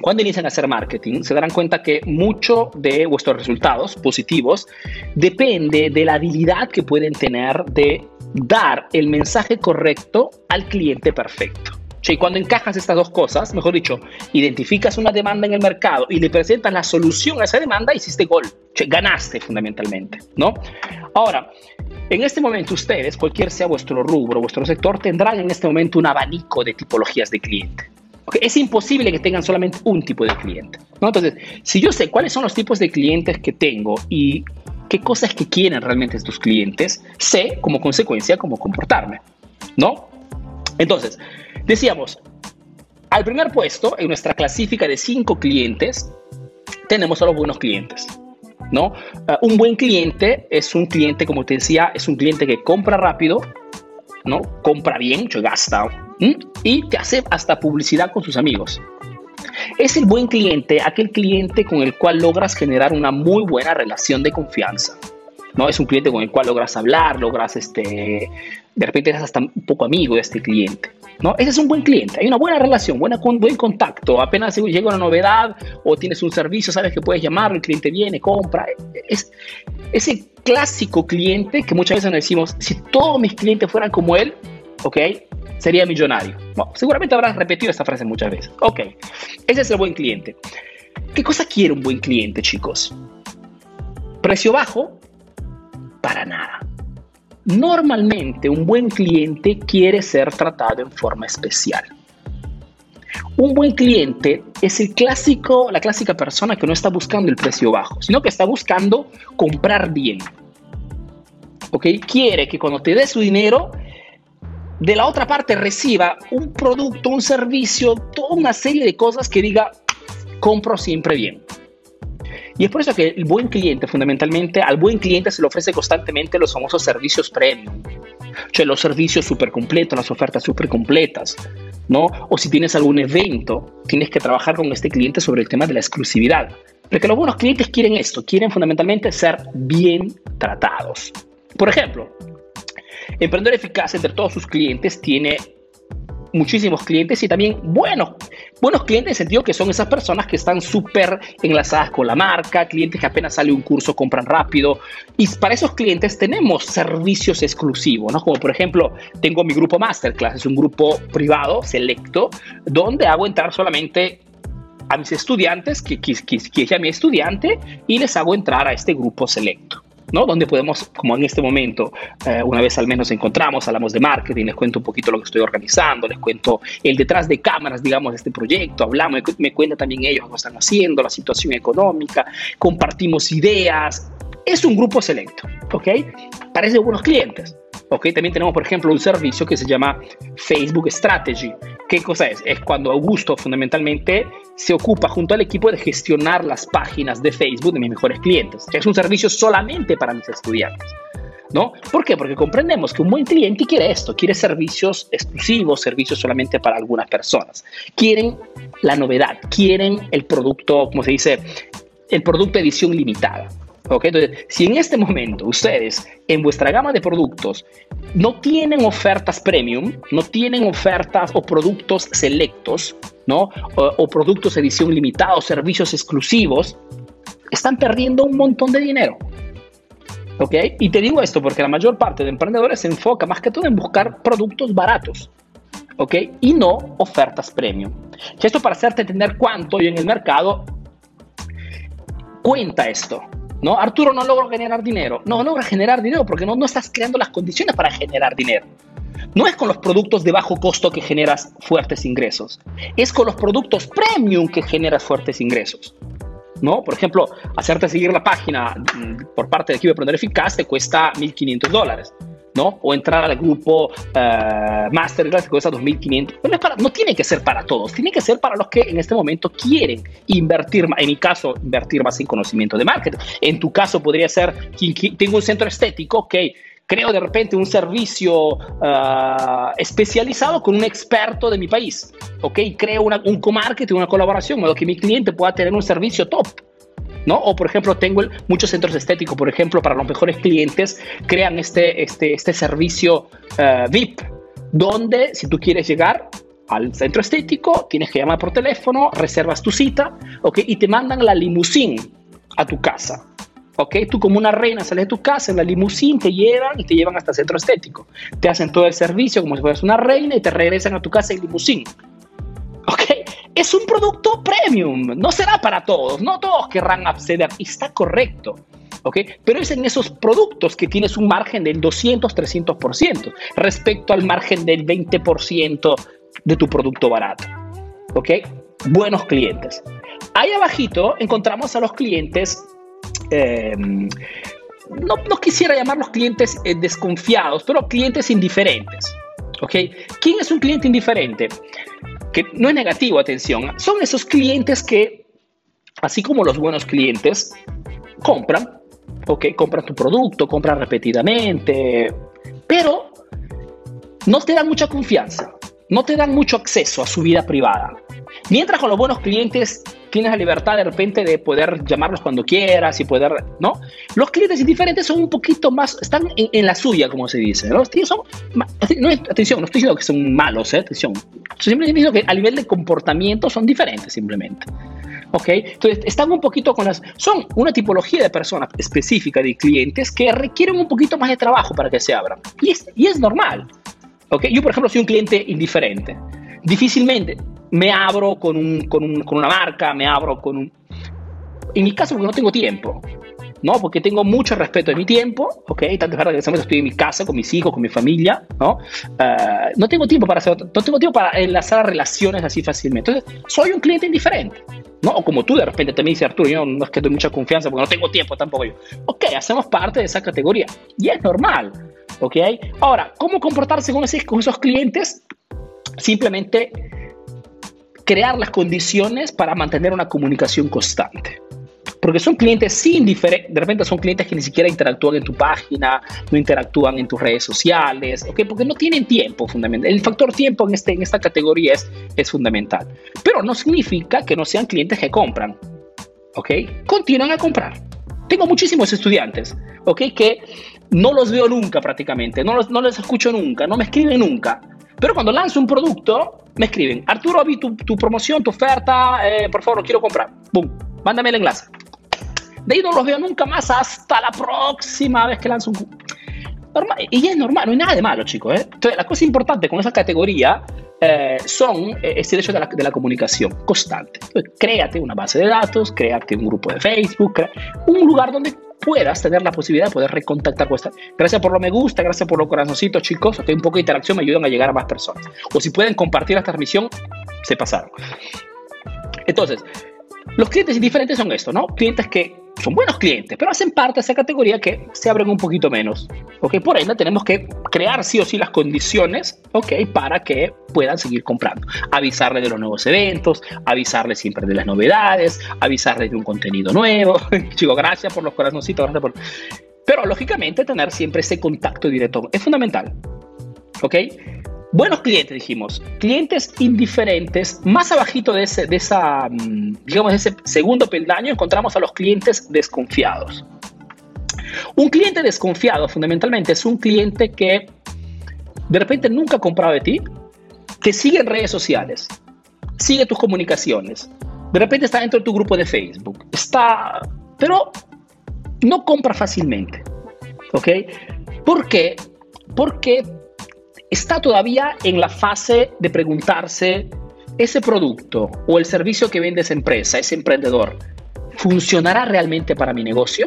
cuando inician a hacer marketing, se darán cuenta que mucho de vuestros resultados positivos depende de la habilidad que pueden tener de dar el mensaje correcto al cliente perfecto. Y cuando encajas estas dos cosas, mejor dicho, identificas una demanda en el mercado y le presentas la solución a esa demanda, hiciste gol. ganaste fundamentalmente, ¿no? Ahora, en este momento ustedes, cualquier sea vuestro rubro, vuestro sector, tendrán en este momento un abanico de tipologías de cliente. Es imposible que tengan solamente un tipo de cliente. ¿no? Entonces, si yo sé cuáles son los tipos de clientes que tengo y qué cosas que quieren realmente estos clientes, sé como consecuencia cómo comportarme. ¿no? Entonces, decíamos, al primer puesto en nuestra clasifica de cinco clientes, tenemos a los buenos clientes. ¿no? Uh, un buen cliente es un cliente, como te decía, es un cliente que compra rápido, ¿no? Compra bien, gasta, y te hace hasta publicidad con sus amigos. Es el buen cliente, aquel cliente con el cual logras generar una muy buena relación de confianza. ¿no? Es un cliente con el cual logras hablar, logras, este, de repente eres hasta un poco amigo de este cliente. ¿No? Ese es un buen cliente, hay una buena relación, buena, buen contacto. Apenas llega una novedad o tienes un servicio, sabes que puedes llamarlo, el cliente viene, compra. Es ese clásico cliente que muchas veces nos decimos, si todos mis clientes fueran como él, ¿ok? Sería millonario. seguramente habrás repetido esta frase muchas veces. Ok, ese es el buen cliente. ¿Qué cosa quiere un buen cliente, chicos? Precio bajo, para nada. Normalmente un buen cliente quiere ser tratado en forma especial. Un buen cliente es el clásico, la clásica persona que no está buscando el precio bajo, sino que está buscando comprar bien. ¿Ok? Quiere que cuando te dé su dinero, de la otra parte reciba un producto, un servicio, toda una serie de cosas que diga, compro siempre bien. Y es por eso que el buen cliente, fundamentalmente, al buen cliente se le ofrece constantemente los famosos servicios premium. O los servicios súper completos, las ofertas súper completas, ¿no? O si tienes algún evento, tienes que trabajar con este cliente sobre el tema de la exclusividad. Porque los buenos clientes quieren esto, quieren fundamentalmente ser bien tratados. Por ejemplo, Emprendedor Eficaz entre todos sus clientes tiene muchísimos clientes y también buenos, buenos clientes en el sentido que son esas personas que están súper enlazadas con la marca, clientes que apenas sale un curso compran rápido y para esos clientes tenemos servicios exclusivos, ¿no? Como por ejemplo, tengo mi grupo Masterclass, es un grupo privado, selecto, donde hago entrar solamente a mis estudiantes, que, que, que, que mi estudiante, y les hago entrar a este grupo selecto. ¿No? Donde podemos, como en este momento, eh, una vez al menos encontramos, hablamos de marketing, les cuento un poquito lo que estoy organizando, les cuento el detrás de cámaras, digamos, de este proyecto, hablamos, me cuenta también ellos lo están haciendo, la situación económica, compartimos ideas. Es un grupo selecto, ¿ok? Parece buenos clientes. ¿ok? También tenemos, por ejemplo, un servicio que se llama Facebook Strategy. ¿Qué cosa es? Es cuando Augusto fundamentalmente se ocupa junto al equipo de gestionar las páginas de Facebook de mis mejores clientes. Es un servicio solamente para mis estudiantes. ¿No? ¿Por qué? Porque comprendemos que un buen cliente quiere esto, quiere servicios exclusivos, servicios solamente para algunas personas. Quieren la novedad, quieren el producto, como se dice, el producto edición limitada. ¿Ok? Entonces, si en este momento ustedes en vuestra gama de productos no tienen ofertas premium, no tienen ofertas o productos selectos, ¿no? O, productos edición limitada o servicios exclusivos, están perdiendo un montón de dinero. ¿Ok? Y te digo esto porque la mayor parte de emprendedores se enfoca más que todo en buscar productos baratos. ¿Ok? Y no ofertas premium. Esto para hacerte entender cuánto y en el mercado cuenta esto. ¿No? Arturo no logra generar dinero. No logra generar dinero porque no, estás creando las condiciones para generar dinero. No es con los productos de bajo costo que generas fuertes ingresos, es con los productos premium que generas fuertes ingresos. ¿no? Por ejemplo, hacerte seguir la página mm, por parte del equipo de Aprender Eficaz te cuesta 1.500 dólares. ¿No? O entrar al grupo uh, Masterclass que cuesta 2.500. No, no tiene que ser para todos, tiene que ser para los que en este momento quieren invertir, en mi caso, invertir más en conocimiento de marketing. En tu caso podría ser, tengo un centro estético, ok, creo de repente un servicio uh, especializado con un experto de mi país, ok, creo una, un co-marketing, una colaboración, modo que mi cliente pueda tener un servicio top. ¿No? O por ejemplo, tengo muchos centros estéticos, por ejemplo, para los mejores clientes, crean este, este, este servicio eh, VIP, donde si tú quieres llegar, al centro estético, tienes que llamar por teléfono, reservas tu cita, ¿ok? Y te mandan la limusín a tu casa. ¿ok? Tú como una reina sales de tu casa en la limusín, te llevan y te llevan hasta el centro estético. Te hacen todo el servicio como si fueras una reina y te regresan a tu casa en limusín. ¿Ok? Es un producto premium, no será para todos, no todos querrán acceder está correcto. ¿ok? Pero es en esos productos que tienes un margen del 200, 300% respecto al margen del 20% de tu producto barato. ¿Ok? Buenos clientes. Ahí abajito encontramos a los clientes eh, no, quisiera llamar los clientes eh, desconfiados, pero clientes indiferentes. ¿Ok? ¿Quién es un cliente indiferente? Que no es negativo, atención. Son esos clientes que, así como los buenos clientes, compran, ¿ok? Compran tu producto, compran repetidamente, pero no te dan mucha confianza, no te dan mucho acceso a su vida privada. Mientras con los buenos clientes tienes la libertad de repente de poder llamarlos cuando quieras y poder, ¿no? Los clientes indiferentes son un poquito más, están en, la suya, como se dice, ¿no? Son, no, atención, no estoy diciendo que son malos, ¿eh? Atención. Simplemente diciendo que a nivel de comportamiento son diferentes, simplemente. ¿Ok? Entonces, están un poquito con las... Son una tipología de personas específica de clientes que requieren un poquito más de trabajo para que se abran. Y es, y es normal. ¿Ok? Yo, por ejemplo, soy un cliente indiferente. Difícilmente me abro con, un, con, un, con una marca, me abro con un... En mi caso, porque no tengo tiempo. ¿no? Porque tengo mucho respeto de mi tiempo, ¿ok? Tanto es verdad que estoy en mi casa, con mis hijos, con mi familia, ¿no? Uh, no tengo tiempo para hacer, no tengo tiempo para enlazar relaciones así fácilmente. Entonces, soy un cliente indiferente, ¿no? O como tú de repente también dices, Arturo, yo no es que doy mucha confianza porque no tengo tiempo tampoco yo. Ok, hacemos parte de esa categoría y es normal, ¿ok? Ahora, ¿cómo comportarse con esos, con esos clientes? Simplemente crear las condiciones para mantener una comunicación constante. Porque son clientes sin de repente son clientes que ni siquiera interactúan en tu página, no interactúan en tus redes sociales, ¿ok? Porque no tienen tiempo, fundamental. El factor tiempo en, este, en esta categoría es, es fundamental. Pero no significa que no sean clientes que compran, ¿ok? Continúan a comprar. Tengo muchísimos estudiantes, ¿ok? Que no los veo nunca prácticamente, no los, no les escucho nunca, no me escriben nunca. Pero cuando lanzo un producto, me escriben, Arturo, vi tu, tu promoción, tu oferta, eh, por favor, quiero comprar. ¡Bum! Mándame el enlace. De ahí no los veo nunca más hasta la próxima vez que lanzo un... Normal, y es normal, no hay nada de malo, chicos. ¿eh? Entonces, la cosa importante con esa categoría eh, son eh, ese hecho de la, de la comunicación constante. Entonces, créate una base de datos, créate un grupo de Facebook, un lugar donde puedas tener la posibilidad de poder recontactar con esta. Gracias por lo me gusta, gracias por los corazoncitos, chicos. Que un poco de interacción me ayudan a llegar a más personas. O si pueden compartir la transmisión, se pasaron. Entonces, los clientes indiferentes son esto, ¿no? Clientes que son buenos clientes, pero hacen parte de esa categoría que se abren un poquito menos. ¿ok? Por ende, tenemos que crear sí o sí las condiciones ¿ok? para que puedan seguir comprando. Avisarles de los nuevos eventos, avisarles siempre de las novedades, avisarles de un contenido nuevo. Chicos, gracias por los corazoncitos, gracias por... Pero lógicamente tener siempre ese contacto directo es fundamental. ¿Ok? Buenos clientes, dijimos. Clientes indiferentes. Más abajito de, ese, de esa, mm, digamos, de ese segundo peldaño encontramos a los clientes desconfiados. Un cliente desconfiado fundamentalmente es un cliente que de repente nunca ha comprado de ti, que sigue en redes sociales, sigue tus comunicaciones, de repente está dentro de tu grupo de Facebook, está, pero no compra fácilmente. ¿Ok? ¿Por qué? Porque está todavía en la fase de preguntarse, ¿ese producto o el servicio que vende esa empresa, ese emprendedor, funcionará realmente para mi negocio?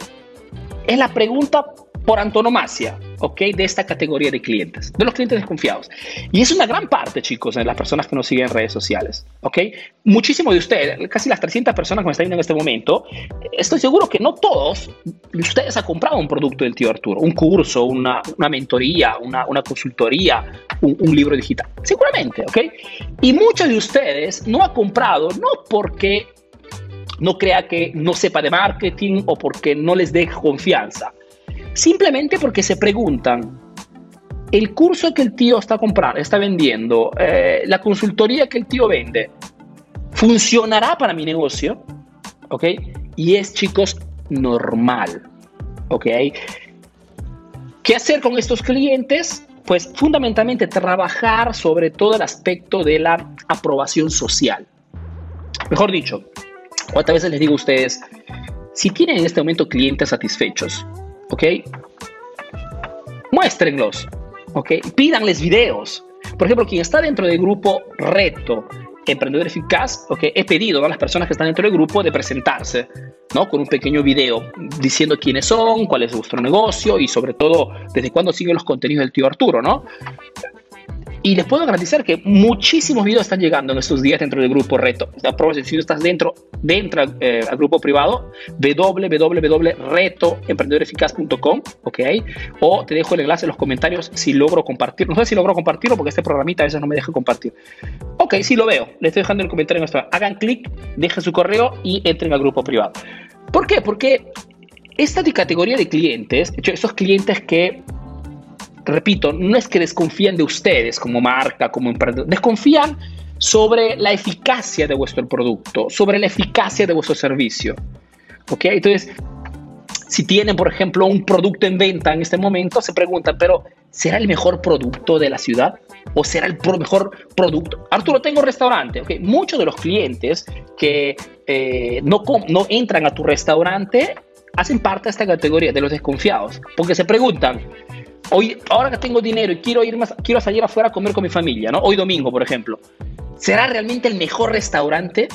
Es la pregunta por antonomasia, ¿ok? De esta categoría de clientes, de los clientes desconfiados. Y es una gran parte, chicos, de las personas que nos siguen en redes sociales, ¿ok? Muchísimos de ustedes, casi las 300 personas que me están viendo en este momento, estoy seguro que no todos de ustedes han comprado un producto del tío Arturo, un curso, una, una mentoría, una, una consultoría, un, libro digital. Seguramente, ¿ok? Y muchos de ustedes no han comprado, no porque no crea que no sepa de marketing o porque no les dé confianza Simplemente porque se preguntan, el curso que el tío está comprando, está vendiendo, eh, la consultoría que el tío vende, ¿funcionará para mi negocio? ¿Ok? Y es, chicos, normal. ¿Ok? ¿Qué hacer con estos clientes? pues fundamentalmente trabajar sobre todo el aspecto de la aprobación social. Mejor dicho, ¿cuántas veces les digo a ustedes, si tienen en este momento clientes satisfechos, ¿ok? Muéstrenlos, ¿ok? Pídanles videos. Por ejemplo, quien está dentro del grupo Reto Emprendedor Eficaz, ¿ok? He pedido a las personas que están dentro del grupo de presentarse, ¿no? Con un pequeño video diciendo quiénes son, cuál es vuestro negocio y sobre todo desde cuándo siguen los contenidos del tío Arturo, ¿no? Y les puedo garantizar que muchísimos videos están llegando en estos días dentro del grupo Reto. Si tú estás dentro, dentro eh, al grupo privado, www.retoemprendedoreficaz.com, ¿ok? O te dejo el enlace en los comentarios si logro compartir. No sé si logro compartirlo porque este programita a veces no me deja compartir. Ok, sí lo veo. Le estoy dejando el comentario en nuestro. Hagan clic, dejen su correo y entren al grupo privado. ¿Por qué? Porque esta categoría de clientes, esos clientes que repito, no es que desconfían de ustedes como marca, como emprendedor, desconfían sobre la eficacia de vuestro producto, sobre la eficacia de vuestro servicio. ¿Ok? Entonces, si tienen, por ejemplo, un producto en venta en este momento, se preguntan, pero ¿será el mejor producto de la ciudad? ¿O será el mejor producto? Arturo, tengo restaurante. Okay. Muchos de los clientes que eh, no, no entran a tu restaurante hacen parte de esta categoría de los desconfiados, porque se preguntan, hoy, ahora que tengo dinero y quiero, ir más, quiero salir afuera a comer con mi familia, ¿no? Hoy domingo, por ejemplo. ¿Será realmente el mejor restaurante?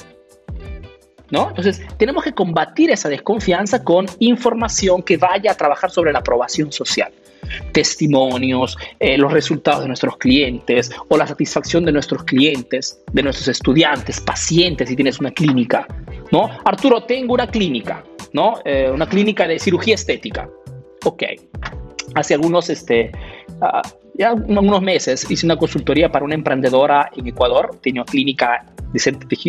¿No? Entonces, tenemos que combatir esa desconfianza con información que vaya a trabajar sobre la aprobación social. Testimonios, eh, los resultados de nuestros clientes o la satisfacción de nuestros clientes, de nuestros estudiantes, pacientes, si tienes una clínica. ¿no? Arturo, tengo una clínica, ¿no? Eh, una clínica de cirugía estética. Ok, hace algunos, este, uh, ya unos meses hice una consultoría para una emprendedora en Ecuador, tenía una clínica de,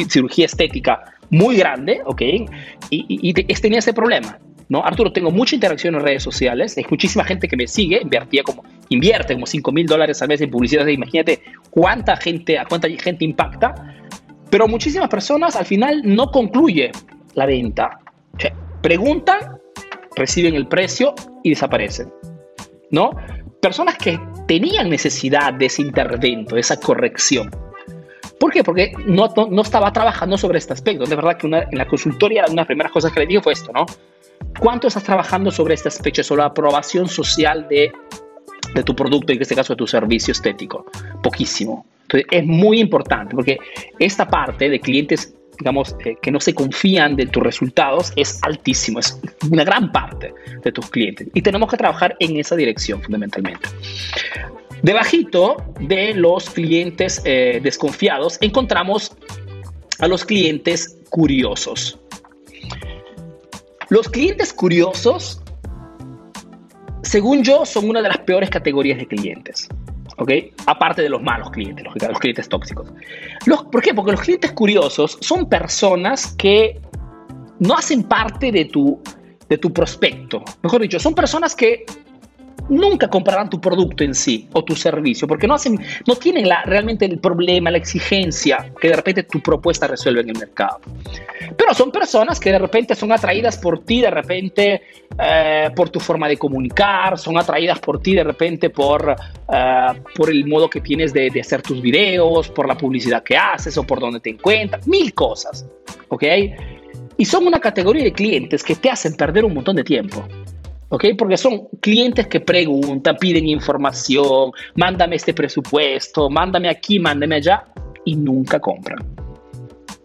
cirugía estética muy grande, ¿ok? Y, y, y tenía ese problema, ¿no? Arturo, tengo mucha interacción en redes sociales, hay muchísima gente que me sigue, invertía como, invierte como 5 mil dólares al mes en publicidad, imagínate cuánta gente, a cuánta gente impacta, pero muchísimas personas al final no concluye la venta. O sea, preguntan, reciben el precio y desaparecen. ¿No? Personas que tenían necesidad de ese intervento, de esa corrección. ¿Por qué? Porque no, no, estaba trabajando sobre este aspecto. De verdad que en la consultoría una de las primeras cosas que le dije fue esto, ¿no? ¿Cuánto estás trabajando sobre este aspecto, sobre la aprobación social de, de tu producto, en este caso de tu servicio estético? Poquísimo. Entonces, es muy importante porque esta parte de clientes digamos, eh, que no se confían de tus resultados es altísimo, es una gran parte de tus clientes. Y tenemos que trabajar en esa dirección fundamentalmente. Debajito de los clientes eh, desconfiados encontramos a los clientes curiosos. Los clientes curiosos, según yo, son una de las peores categorías de clientes. ¿Ok? Aparte de los malos clientes, los, los clientes tóxicos. Los, ¿Por qué? Porque los clientes curiosos son personas que no hacen parte de tu, de tu prospecto. Mejor dicho, son personas que nunca comprarán tu producto en sí o tu servicio, porque no, hacen, no tienen la, realmente el problema, la exigencia que de repente tu propuesta resuelve en el mercado. Pero son personas que de repente son atraídas por ti, de repente eh, por tu forma de comunicar, son atraídas por ti de repente por, eh, por el modo que tienes de, de hacer tus videos, por la publicidad que haces o por donde te encuentras, mil cosas, ¿ok? Y son una categoría de clientes que te hacen perder un montón de tiempo. ¿Ok? Porque son clientes que preguntan, piden información, mándame este presupuesto, mándame aquí, mándame allá y nunca compran.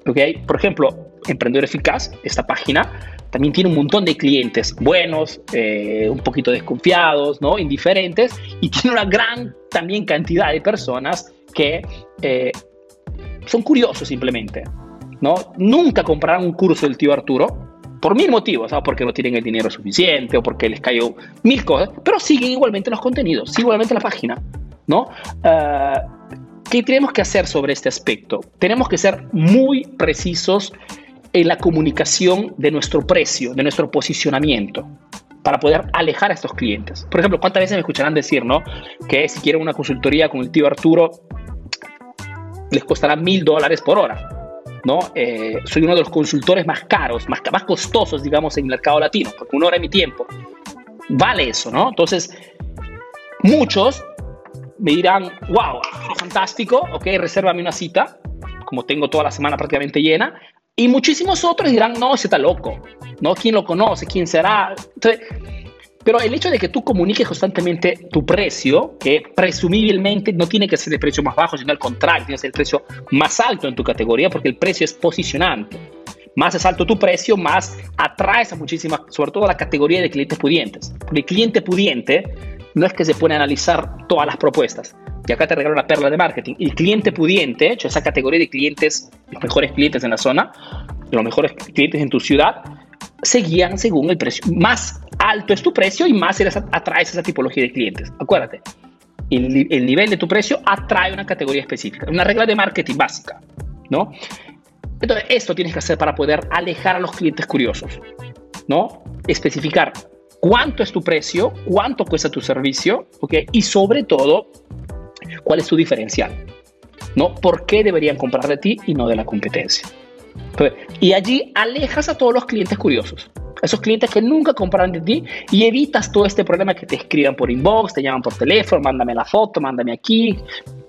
¿Ok? Por ejemplo, Emprendedor Eficaz, esta página, también tiene un montón de clientes buenos, eh, un poquito desconfiados, ¿no? Indiferentes, y tiene una gran también cantidad de personas que eh, son curiosos simplemente, ¿no? Nunca comprarán un curso del tío Arturo, por mil motivos, ¿sabes? porque no tienen el dinero suficiente o porque les cayó mil cosas, pero siguen igualmente los contenidos, siguen igualmente la página, ¿no? Ah, ¿Qué tenemos que hacer sobre este aspecto? Tenemos que ser muy precisos en la comunicación de nuestro precio, de nuestro posicionamiento, para poder alejar a estos clientes. Por ejemplo, ¿cuántas veces me escucharán decir, no? Que si quieren una consultoría con el tío Arturo, les costará mil dólares por hora. ¿No? Eh, soy uno de los consultores más caros, más, más costosos, digamos, en el mercado latino, porque una hora de mi tiempo vale eso, ¿no? Entonces, muchos me dirán, wow, fantástico, ok, resérvame una cita, como tengo toda la semana prácticamente llena. Y muchísimos otros dirán, no, ese está loco, ¿no? ¿Quién lo conoce? ¿Quién será? Entonces, pero el hecho de que tú comuniques constantemente tu precio, que presumiblemente no tiene que ser el precio más bajo, sino al contrario, tiene que ser el precio más alto en tu categoría, porque el precio es posicionante. Más es alto tu precio, más atraes a muchísimas, sobre todo a la categoría de clientes pudientes. Porque el cliente pudiente no es que se pone a analizar todas las propuestas. Y acá te regalo una perla de marketing. El cliente pudiente, esa categoría de clientes, los mejores clientes en la zona, los mejores clientes en tu ciudad, se guían según el precio. Más alto es tu precio y más eres, atraes esa tipología de clientes. Acuérdate, el, el, nivel de tu precio atrae una categoría específica. Una regla de marketing básica, ¿no? Entonces, esto tienes que hacer para poder alejar a los clientes curiosos, ¿no? Especificar cuánto es tu precio, cuánto cuesta tu servicio, ¿ok? Y sobre todo, cuál es tu diferencial, ¿no? ¿Por qué deberían comprar de ti y no de la competencia? Y allí alejas a todos los clientes curiosos, esos clientes que nunca compran de ti y evitas todo este problema que te escriban por inbox, te llaman por teléfono, mándame la foto, mándame aquí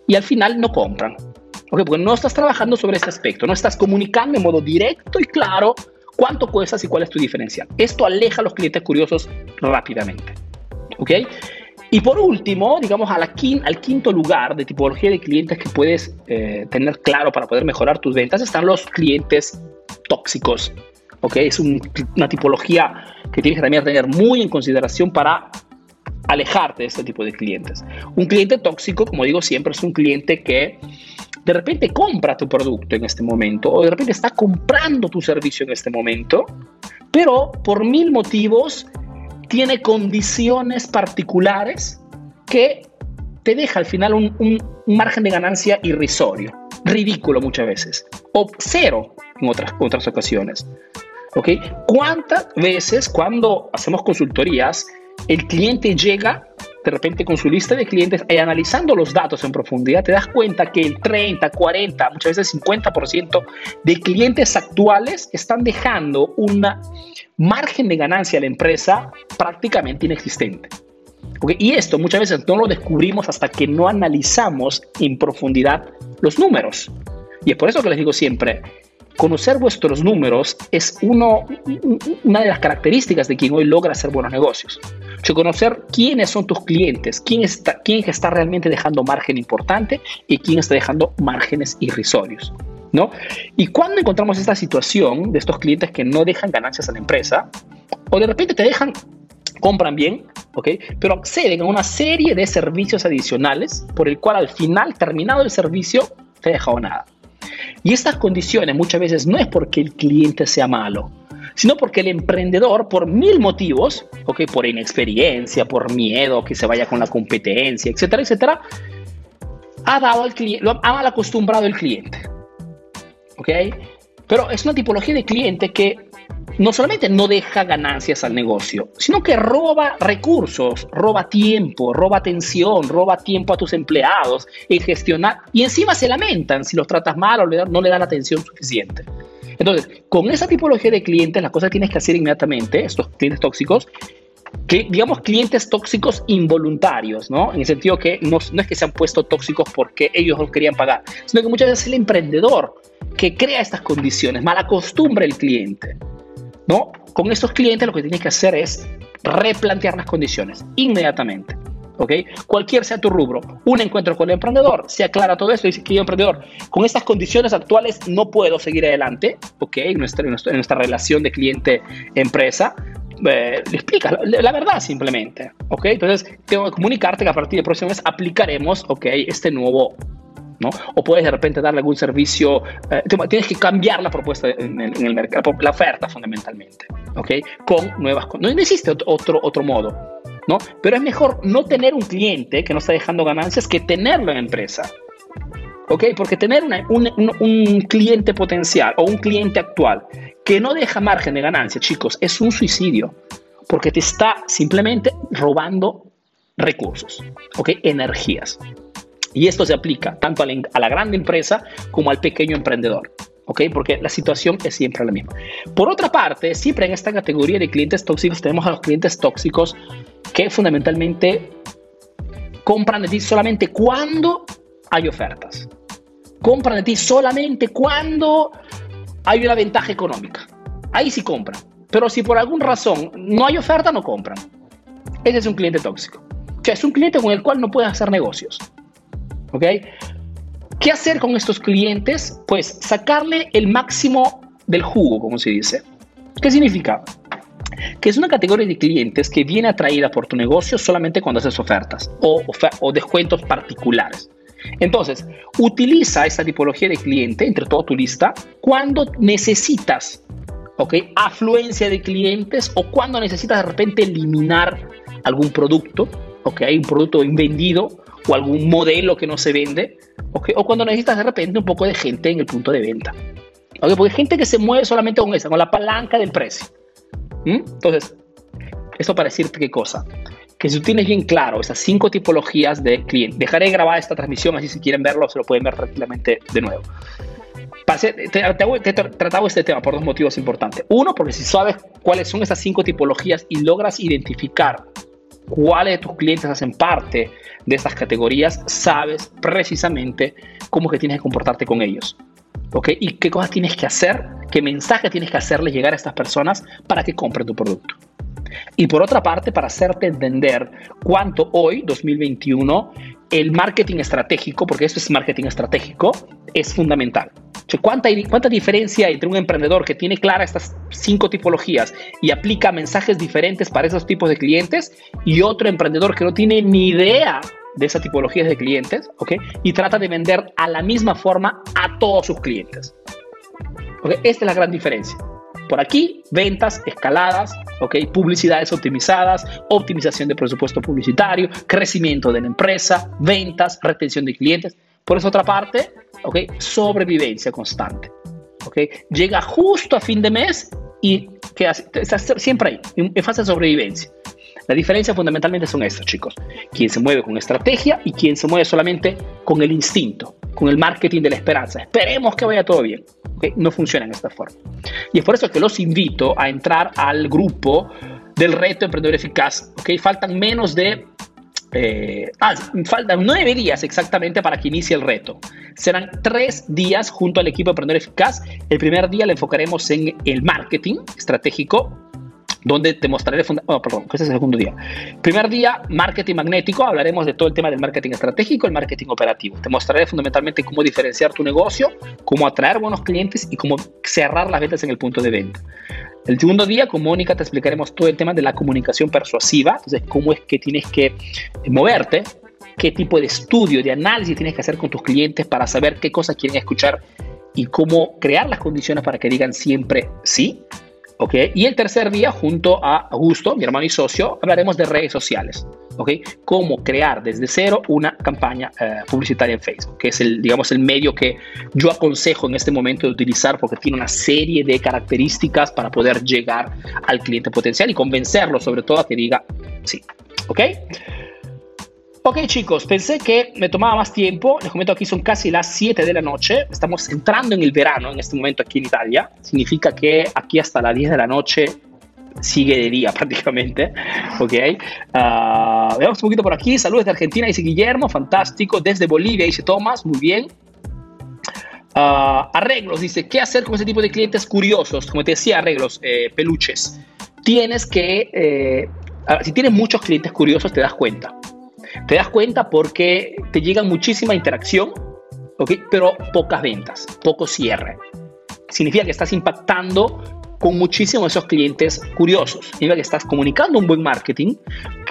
y al final no compran. ¿Ok? Porque no estás trabajando sobre ese aspecto, no estás comunicando de modo directo y claro cuánto cuestas y cuál es tu diferencial. Esto aleja a los clientes curiosos rápidamente. ¿Ok? Y por último, digamos, a la al quinto lugar de tipología de clientes que puedes eh, tener claro para poder mejorar tus ventas están los clientes tóxicos. ¿ok? Es una tipología que tienes que también tener muy en consideración para alejarte de este tipo de clientes. Un cliente tóxico, como digo siempre, es un cliente que de repente compra tu producto en este momento o de repente está comprando tu servicio en este momento, pero por mil motivos tiene condiciones particulares que te deja al final un, margen de ganancia irrisorio, ridículo muchas veces, o cero en otras, otras ocasiones. ¿Ok? ¿Cuántas veces cuando hacemos consultorías el cliente llega de repente con su lista de clientes y analizando los datos en profundidad, te das cuenta que el 30, 40, muchas veces 50% de clientes actuales están dejando un margen de ganancia a la empresa prácticamente inexistente. Y esto muchas veces no lo descubrimos hasta que no analizamos en profundidad los números. Y es por eso que les digo siempre, conocer vuestros números es uno, una de las características de quien hoy logra hacer buenos negocios. Conocer quiénes son tus clientes, quién está, quién está realmente dejando margen importante y quién está dejando márgenes irrisorios. ¿No? Y cuando encontramos esta situación de estos clientes que no dejan ganancias a la empresa, o de repente te dejan, compran bien, ¿ok? Pero acceden a una serie de servicios adicionales por el cual al final, terminado el servicio, te ha dejado nada. Y estas condiciones muchas veces no es porque el cliente sea malo, sino porque el emprendedor, por mil motivos, ¿okay? por inexperiencia, por miedo que se vaya con la competencia, etcétera, etcétera, ha dado al cliente, ha mal acostumbrado el cliente. ¿Ok? Pero es una tipología de cliente que no solamente no deja ganancias al negocio, sino que roba recursos, roba tiempo, roba atención, roba tiempo a tus empleados en gestionar y encima se lamentan si los tratas mal o no le dan atención suficiente. Entonces, con esa tipología de clientes, la cosa que tienes que hacer inmediatamente, estos clientes tóxicos, digamos clientes tóxicos involuntarios, ¿no? En el sentido que no, no es que se han puesto tóxicos porque ellos no querían pagar, sino que muchas veces el emprendedor que crea estas condiciones, mal acostumbra el cliente. ¿no? Con estos clientes lo que tienes que hacer es replantear las condiciones inmediatamente. ¿ok? Cualquier sea tu rubro, un encuentro con el emprendedor, se aclara todo esto y dice que yo emprendedor, con estas condiciones actuales no puedo seguir adelante, ¿ok? En nuestra, en nuestra, relación de cliente-empresa, eh, le explicas la, la, verdad simplemente, ¿ok? Entonces, tengo que comunicarte que a partir del próximo mes aplicaremos, ¿ok? Este nuevo o puedes de repente darle algún servicio, eh, tienes que cambiar la propuesta en el, mercado, la oferta fundamentalmente, ¿ok? Con nuevas, no existe otro, otro modo, ¿no? Pero es mejor no tener un cliente que no está dejando ganancias que tenerlo en la empresa. ¿Ok? Porque tener un, un, cliente potencial o un cliente actual que no deja margen de ganancia, chicos, es un suicidio. Porque te está simplemente robando recursos, ¿ok? Energías. Y esto se aplica tanto a la, gran empresa como al pequeño emprendedor. ¿ok? Porque la situación es siempre la misma. Por otra parte, siempre en esta categoría de clientes tóxicos tenemos a los clientes tóxicos que fundamentalmente compran de ti solamente cuando hay ofertas. Compran de ti solamente cuando hay una ventaja económica. Ahí sí compran. Pero si por alguna razón no hay oferta, no compran. Ese es un cliente tóxico. O sea, es un cliente con el cual no puedes hacer negocios. ¿Ok? ¿Qué hacer con estos clientes? Pues sacarle el máximo del jugo, como se dice. ¿Qué significa? Que es una categoría de clientes que viene atraída por tu negocio solamente cuando haces ofertas o, o descuentos particulares. Entonces, utiliza esta tipología de cliente entre toda tu lista cuando necesitas ¿ok? Afluencia de clientes o cuando necesitas de repente eliminar algún producto, ¿ok? Un producto invendido o algún modelo que no se vende. O cuando necesitas de repente un poco de gente en el punto de venta. ¿ok? Porque hay gente que se mueve solamente con esa, con la palanca del precio. Entonces, esto para decirte qué cosa. Que si tú tienes bien claro esas cinco tipologías de clientes, dejaré grabar esta transmisión así si quieren verlo se lo pueden ver tranquilamente de nuevo te, he tratado este tema por dos motivos importantes. Uno, porque si sabes cuáles son esas cinco tipologías y logras identificar cuáles de tus clientes hacen parte de estas categorías, sabes precisamente cómo que tienes que comportarte con ellos. ¿Ok? Y qué cosas tienes que hacer, qué mensaje tienes que hacerles llegar a estas personas para que compren tu producto. Y por otra parte, para hacerte entender cuánto hoy, 2021, el marketing estratégico, porque esto es marketing estratégico, es fundamental. ¿cuánta, ¿Cuánta diferencia hay entre un emprendedor que tiene claras estas cinco tipologías y aplica mensajes diferentes para esos tipos de clientes y otro emprendedor que no tiene ni idea de esas tipologías de clientes, ¿ok? Y trata de vender a la misma forma a todos sus clientes. ¿ok? Esta es la gran diferencia. Por aquí, ventas escaladas, ¿ok? Publicidades optimizadas, optimización de presupuesto publicitario, crecimiento de la empresa, ventas, retención de clientes. Por esa otra parte, ¿ok? Sobrevivencia constante, ¿ok? Llega justo a fin de mes y está siempre ahí, en fase de sobrevivencia. La diferencia fundamentalmente son estas, chicos. Quien se mueve con estrategia y quien se mueve solamente con el instinto, con el marketing de la esperanza. Esperemos que vaya todo bien. No funciona en esta forma. Y es por eso que los invito a entrar al grupo del reto Emprendedor Eficaz. ¿okay? Faltan menos de eh, ah, faltan nueve días exactamente para que inicie el reto. Serán tres días junto al equipo Emprendedor Eficaz. El primer día le enfocaremos en el marketing estratégico donde te mostraré, oh, perdón, este es el segundo día. Primer día, marketing magnético, hablaremos de todo el tema del marketing estratégico, el marketing operativo. Te mostraré fundamentalmente cómo diferenciar tu negocio, cómo atraer buenos clientes y cómo cerrar las ventas en el punto de venta. El segundo día, con Mónica, te explicaremos todo el tema de la comunicación persuasiva, entonces cómo es que tienes que moverte, qué tipo de estudio, de análisis tienes que hacer con tus clientes para saber qué cosas quieren escuchar y cómo crear las condiciones para que digan siempre sí ¿ok? Y el tercer día, junto a Augusto, mi hermano y socio, hablaremos de redes sociales, ¿ok? Cómo crear desde cero una campaña eh, publicitaria en Facebook, que es el, digamos, el medio que yo aconsejo en este momento de utilizar porque tiene una serie de características para poder llegar al cliente potencial y convencerlo sobre todo a que diga sí, ¿ok? Ok chicos, pensé que me tomaba más tiempo, les comento aquí son casi las 7 de la noche, estamos entrando en el verano en este momento aquí en Italia, significa que aquí hasta las 10 de la noche sigue de día prácticamente, ok. Uh, veamos un poquito por aquí, saludos de Argentina, dice Guillermo, fantástico, desde Bolivia, dice Tomás, muy bien. Uh, arreglos, dice, ¿qué hacer con ese tipo de clientes curiosos? Como te decía, arreglos, eh, peluches. Tienes que, eh, si tienes muchos clientes curiosos, te das cuenta. Te das cuenta porque te llega muchísima interacción, ¿okay? pero pocas ventas, poco cierre. Significa que estás impactando con muchísimos de esos clientes curiosos. Significa que estás comunicando un buen marketing,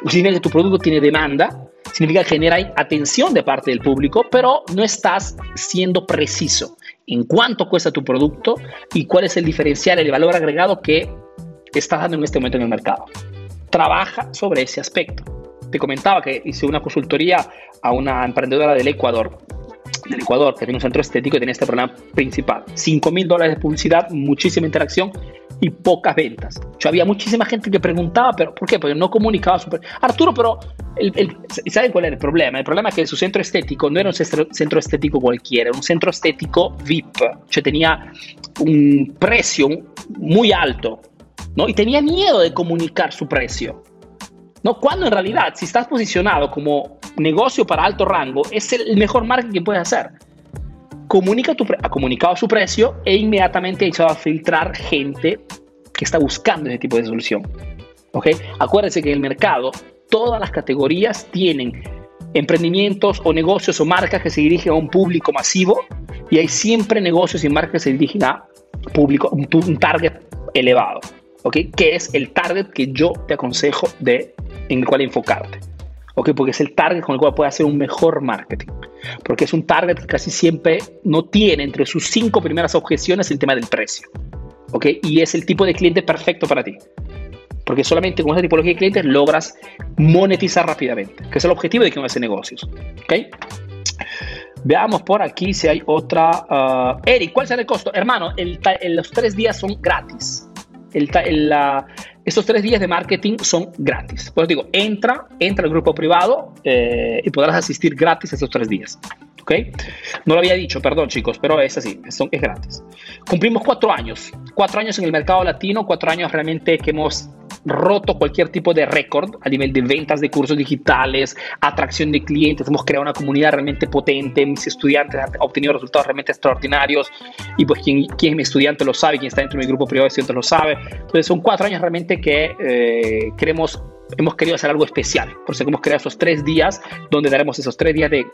significa que tu producto tiene demanda, significa que genera atención de parte del público, pero no estás siendo preciso en cuánto cuesta tu producto y cuál es el diferencial, el valor agregado que estás dando en este momento en el mercado. Trabaja sobre ese aspecto te comentaba que hice una consultoría a una emprendedora del Ecuador, del Ecuador, que tiene un centro estético y tiene este problema principal. 5 mil dólares de publicidad, muchísima interacción y pocas ventas. Yo había muchísima gente que preguntaba, pero ¿por qué? Porque no comunicaba super... Arturo, pero el, ¿saben cuál era el problema? El problema es que su centro estético no era un centro, estético cualquiera, era un centro estético VIP. Yo tenía un precio muy alto, ¿no? Y tenía miedo de comunicar su precio. ¿No? Cuando en realidad, si estás posicionado como negocio para alto rango, es el mejor marketing que puedes hacer. Comunica tu ha comunicado su precio e inmediatamente ha echado a filtrar gente que está buscando ese tipo de solución. ¿Ok? Acuérdense que en el mercado todas las categorías tienen emprendimientos o negocios o marcas que se dirigen a un público masivo y hay siempre negocios y marcas que se dirigen a público, un, target elevado, ¿ok? Que es el target que yo te aconsejo de, en el cual enfocarte, ¿ok? Porque es el target con el cual puedes hacer un mejor marketing, porque es un target que casi siempre no tiene entre sus cinco primeras objeciones el tema del precio, ¿ok? Y es el tipo de cliente perfecto para ti. Porque solamente con esa tipología de clientes logras monetizar rápidamente, que es el objetivo de que uno hace negocios. ¿Ok? Veamos por aquí si hay otra. Uh, Eric, ¿cuál será el costo? Hermano, los tres días son gratis. El, estos tres días de marketing son gratis. Pues digo, entra, entra al grupo privado eh, y podrás asistir gratis estos tres días. ¿Ok? No lo había dicho, perdón chicos, pero es así, es, es gratis. Cumplimos cuatro años, cuatro años en el mercado latino, cuatro años realmente que hemos roto cualquier tipo de récord a nivel de ventas de cursos digitales, atracción de clientes, hemos creado una comunidad realmente potente, mis estudiantes han obtenido resultados realmente extraordinarios y pues quien, quien es mi estudiante lo sabe, quien está dentro de mi grupo privado de estudiantes lo sabe. Entonces son cuatro años realmente que eh, queremos, hemos querido hacer algo especial, por eso hemos creado esos tres días donde daremos esos tres días de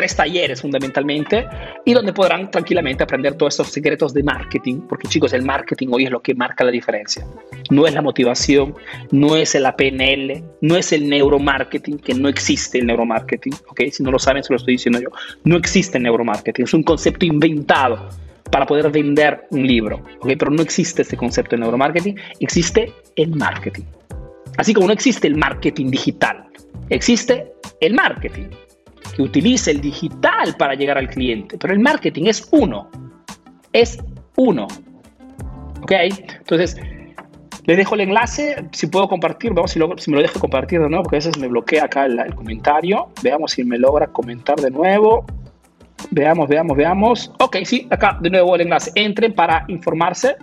tres talleres fundamentalmente y donde podrán tranquilamente aprender todos esos secretos de marketing, porque chicos, el marketing hoy es lo que marca la diferencia. No es la motivación, no es el PNL, no es el neuromarketing, que no existe el neuromarketing, ¿ok? Si no lo saben, se lo estoy diciendo yo. No existe el neuromarketing, es un concepto inventado para poder vender un libro, ¿ok? Pero no existe este concepto de neuromarketing, existe el marketing. Así como no existe el marketing digital, existe el marketing utilice el digital para llegar al cliente, pero el marketing es uno, es uno. ¿Ok? Entonces, les dejo el enlace, si puedo compartir, vamos si, si me lo dejo compartir de nuevo, porque a veces me bloquea acá el, comentario. Veamos si me logra comentar de nuevo. Veamos, veamos, veamos. Ok, sí, acá de nuevo el enlace. Entren para informarse.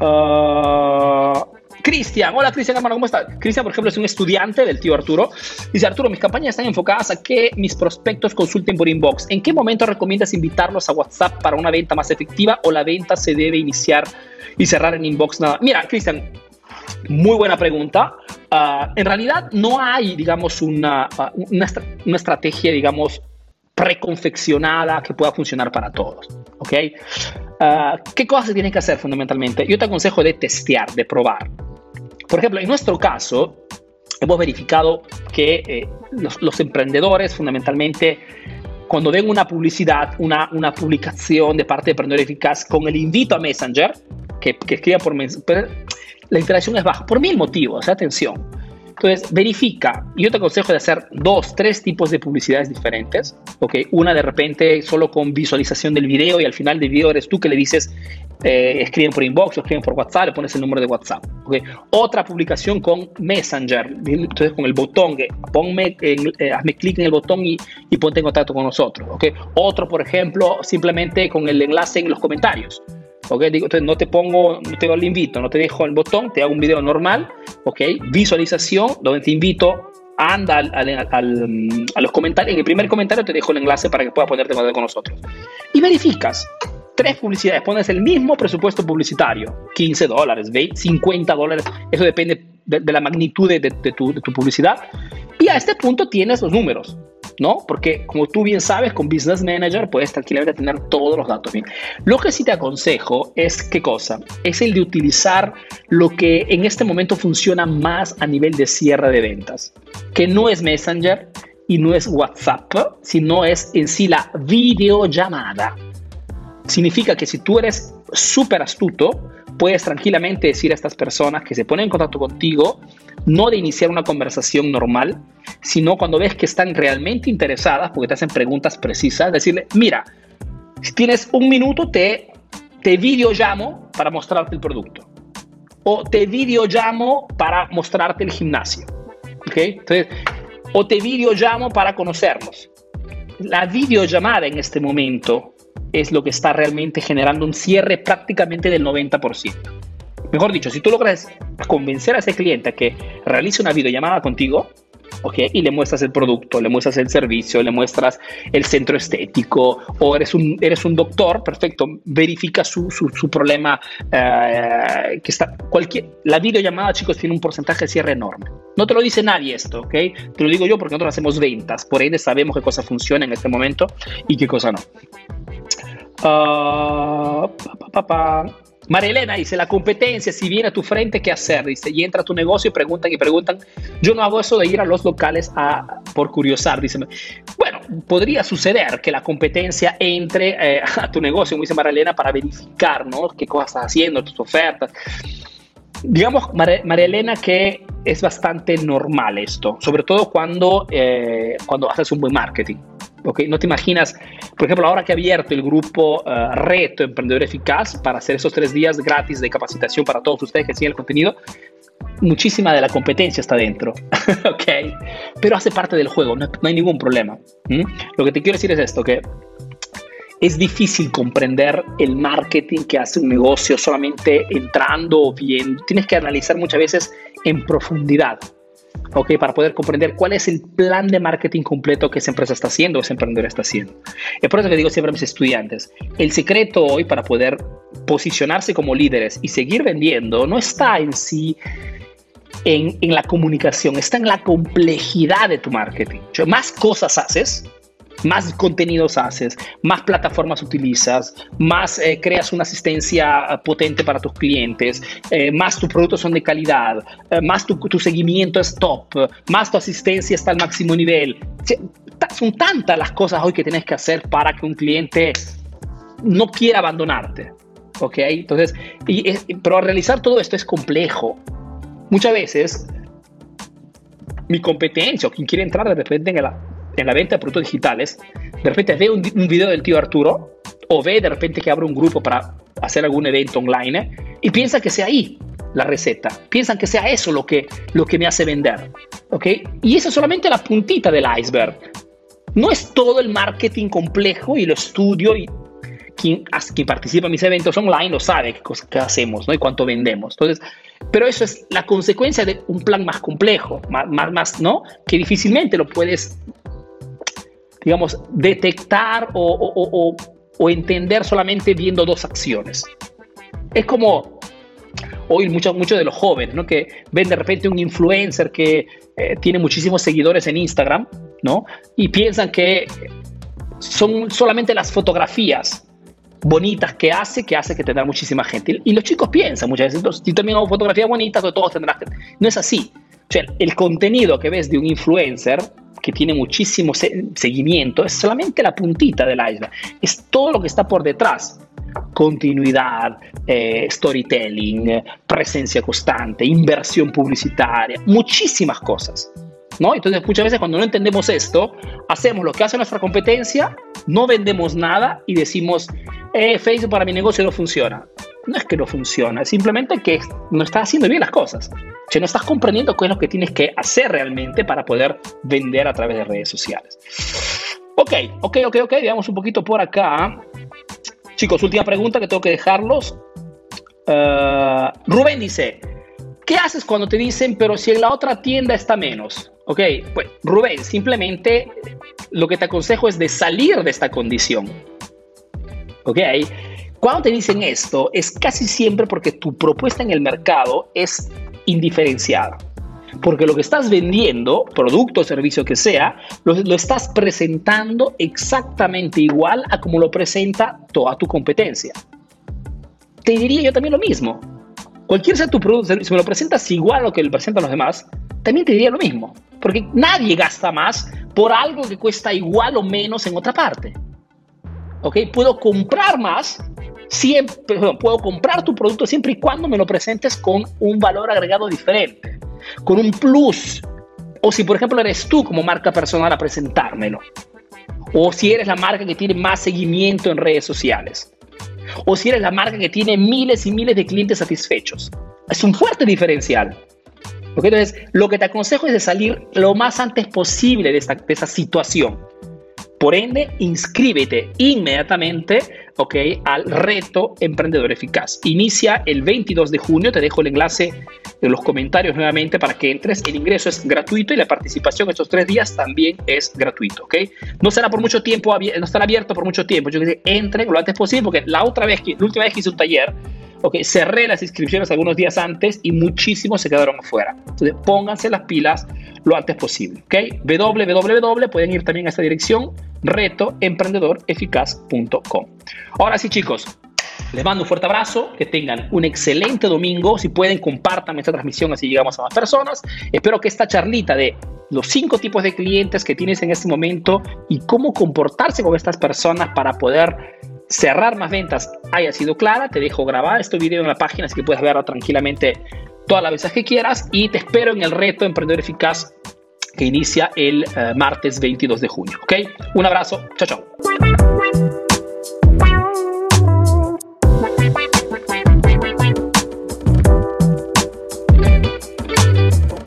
Uh, Cristian, hola Cristian, hermano, ¿cómo estás? Cristian, por ejemplo, es un estudiante del tío Arturo. Dice, Arturo, mis campañas están enfocadas a que mis prospectos consulten por inbox. ¿En qué momento recomiendas invitarlos a WhatsApp para una venta más efectiva o la venta se debe iniciar y cerrar en inbox nada? Mira, Cristian, muy buena pregunta. Ah, en realidad no hay, digamos, una, ah, una, una estrategia, digamos, preconfeccionada que pueda funcionar para todos. ¿Ok? Ah, ¿Qué cosas se tienen que hacer fundamentalmente? Yo te aconsejo de testear, de probar. Por ejemplo, en nuestro caso, hemos verificado que eh, los, emprendedores fundamentalmente cuando ven una publicidad, una, una publicación de parte de Emprendedor Eficaz con el invito a Messenger, que, que escriba por Messenger, la interacción es baja por mil motivos, atención. Entonces, verifica. Yo te aconsejo de hacer dos, tres tipos de publicidades diferentes. ¿ok? Una de repente solo con visualización del video y al final del video eres tú que le dices, eh, escriben por inbox o escriben por WhatsApp, le pones el número de WhatsApp. ¿ok? Otra publicación con Messenger. Entonces, con el botón, que ponme, eh, hazme clic en el botón y, y, ponte en contacto con nosotros. ¿ok? Otro, por ejemplo, simplemente con el enlace en los comentarios. ¿Ok? Digo, entonces no te pongo, no te lo invito, no te dejo el botón, te hago un video normal, ¿ok? Visualización, donde te invito, anda al, a los comentarios, en el primer comentario te dejo el enlace para que puedas ponerte en con nosotros. Y verificas, tres publicidades, pones el mismo presupuesto publicitario, 15 dólares, 50 dólares, eso depende de, la magnitud de, tu, de tu publicidad. Y a este punto tienes los números. ¿no? Porque como tú bien sabes, con Business Manager puedes tranquilamente tener todos los datos bien. Lo que sí te aconsejo es, ¿qué cosa? Es el de utilizar lo que en este momento funciona más a nivel de cierre de ventas, que no es Messenger y no es WhatsApp, sino es en sí la videollamada. Significa que si tú eres súper astuto, puedes tranquilamente decir a estas personas que se ponen en contacto contigo, no de iniciar una conversación normal, sino cuando ves que están realmente interesadas, porque te hacen preguntas precisas, decirle, mira, si tienes un minuto, te, te video llamo para mostrarte el producto. O te video llamo para mostrarte el gimnasio. Entonces, o te video llamo para conocernos. La videollamada en este momento es lo que está realmente generando un cierre prácticamente del 90%. Mejor dicho, si tú logras convencer a ese cliente a que realice una videollamada contigo, ¿ok? Y le muestras el producto, le muestras el servicio, le muestras el centro estético, o eres un, eres un doctor, perfecto, verifica su, su, problema, eh, que está, cualquier, la videollamada, chicos, tiene un porcentaje de cierre enorme. No te lo dice nadie esto, ¿ok? Te lo digo yo porque nosotros hacemos ventas, por ende sabemos qué cosa funciona en este momento y qué cosa no. Uh, María Elena dice, la competencia, si viene a tu frente, ¿qué hacer? Dice, y entra a tu negocio y preguntan y preguntan. Yo no hago eso de ir a los locales a, por curiosar, dice. Bueno, podría suceder que la competencia entre eh, a tu negocio, como dice María Elena, para verificar, ¿no? Qué cosas estás haciendo, tus ofertas. Digamos, María Elena, que es bastante normal esto, sobre todo cuando, eh, cuando haces un buen marketing. Okay, no te imaginas, por ejemplo, ahora que he abierto el grupo uh, Reto Emprendedor Eficaz para hacer esos tres días gratis de capacitación para todos ustedes que siguen el contenido, muchísima de la competencia está dentro, ¿ok? Pero hace parte del juego, no, hay ningún problema. Lo que te quiero decir es esto, que es difícil comprender el marketing que hace un negocio solamente entrando o bien. Tienes que analizar muchas veces en profundidad. ¿ok? Para poder comprender cuál es el plan de marketing completo que esa empresa está haciendo ese emprendedor está haciendo. Es por eso que digo siempre a mis estudiantes, el secreto hoy para poder posicionarse como líderes y seguir vendiendo no está en sí en, en la comunicación, está en la complejidad de tu marketing. más cosas haces, más contenidos haces, más plataformas utilizas, más eh, creas una asistencia potente para tus clientes, eh, más tus productos son de calidad, eh, más tu, tu, seguimiento es top, más tu asistencia está al máximo nivel. Son tantas las cosas hoy que tienes que hacer para que un cliente no quiera abandonarte. ¿Ok? Entonces, pero realizar todo esto es complejo. Muchas veces mi competencia o quien quiere entrar de repente en la, en la venta de productos digitales, de repente ve un, video del tío Arturo o ve de repente que abre un grupo para hacer algún evento online y piensa que sea ahí la receta. Piensan que sea eso lo que, lo que me hace vender. ¿Ok? Y eso es solamente la puntita del iceberg. No es todo el marketing complejo y lo estudio y quien, quien participa en mis eventos online lo sabe qué, cosa, qué hacemos ¿no? y cuánto vendemos. Entonces, pero eso es la consecuencia de un plan más complejo, más, más, más ¿no? Que difícilmente lo puedes digamos, detectar o, entender solamente viendo dos acciones. Es como hoy muchos mucho de los jóvenes, ¿no? Que ven de repente un influencer que eh, tiene muchísimos seguidores en Instagram, ¿no? Y piensan que son solamente las fotografías bonitas que hace, que hace que tendrá muchísima gente. Y los chicos piensan muchas veces, si también hago fotografías bonitas, todos tendrán gente. No es así. O sea, el contenido que ves de un influencer que tiene muchísimo seguimiento, es solamente la puntita del iceberg, es todo lo que está por detrás. Continuidad, eh, storytelling, presencia constante, inversión publicitaria, muchísimas cosas. ¿no? Entonces muchas veces cuando no entendemos esto, hacemos lo que hace nuestra competencia, no vendemos nada y decimos, eh, Facebook para mi negocio no funciona. No es que no funciona, simplemente que no estás haciendo bien las cosas. O no estás comprendiendo qué es lo que tienes que hacer realmente para poder vender a través de redes sociales. Ok, ok, ok, ok, veamos un poquito por acá. Chicos, última pregunta que tengo que dejarlos. Uh, Rubén dice, ¿qué haces cuando te dicen, pero si en la otra tienda está menos? Ok, pues Rubén, simplemente lo que te aconsejo es de salir de esta condición. Ok, cuando te dicen esto es casi siempre porque tu propuesta en el mercado es indiferenciada. Porque lo que estás vendiendo, producto o servicio que sea, lo, lo, estás presentando exactamente igual a como lo presenta toda tu competencia. Te diría yo también lo mismo. Cualquier sea tu producto, si me lo presentas igual a lo que le presentan los demás, también te diría lo mismo. Porque nadie gasta más por algo que cuesta igual o menos en otra parte. ¿Ok? Puedo comprar más, siempre, puedo comprar tu producto siempre y cuando me lo presentes con un valor agregado diferente, con un plus. O si, por ejemplo, eres tú como marca personal a presentármelo. O si eres la marca que tiene más seguimiento en redes sociales. O si eres la marca que tiene miles y miles de clientes satisfechos. Es un fuerte diferencial. Entonces, lo que te aconsejo es de salir lo más antes posible de, esta, de esa situación. Por ende, inscríbete inmediatamente ¿ok? al reto Emprendedor Eficaz. Inicia el 22 de junio, te dejo el enlace en los comentarios nuevamente para que entres. El ingreso es gratuito y la participación estos tres días también es gratuito. ¿ok? No será por mucho tiempo, no estará abierto por mucho tiempo. Yo que entren lo antes posible porque la otra vez, la última vez que hice un taller, Ok, cerré las inscripciones algunos días antes y muchísimos se quedaron afuera. Entonces, pónganse las pilas lo antes posible. Ok, www, pueden ir también a esta dirección, retoemprendedoreficaz.com. Ahora sí, chicos, les mando un fuerte abrazo, que tengan un excelente domingo. Si pueden, compartan esta transmisión así llegamos a más personas. Espero que esta charlita de los cinco tipos de clientes que tienes en este momento y cómo comportarse con estas personas para poder cerrar más ventas haya sido clara. Te dejo grabar este video en la página así que puedes verlo tranquilamente todas las veces que quieras y te espero en el reto Emprendedor Eficaz que inicia el eh, martes 22 de junio. ¿Ok? Un abrazo. Chao, chao.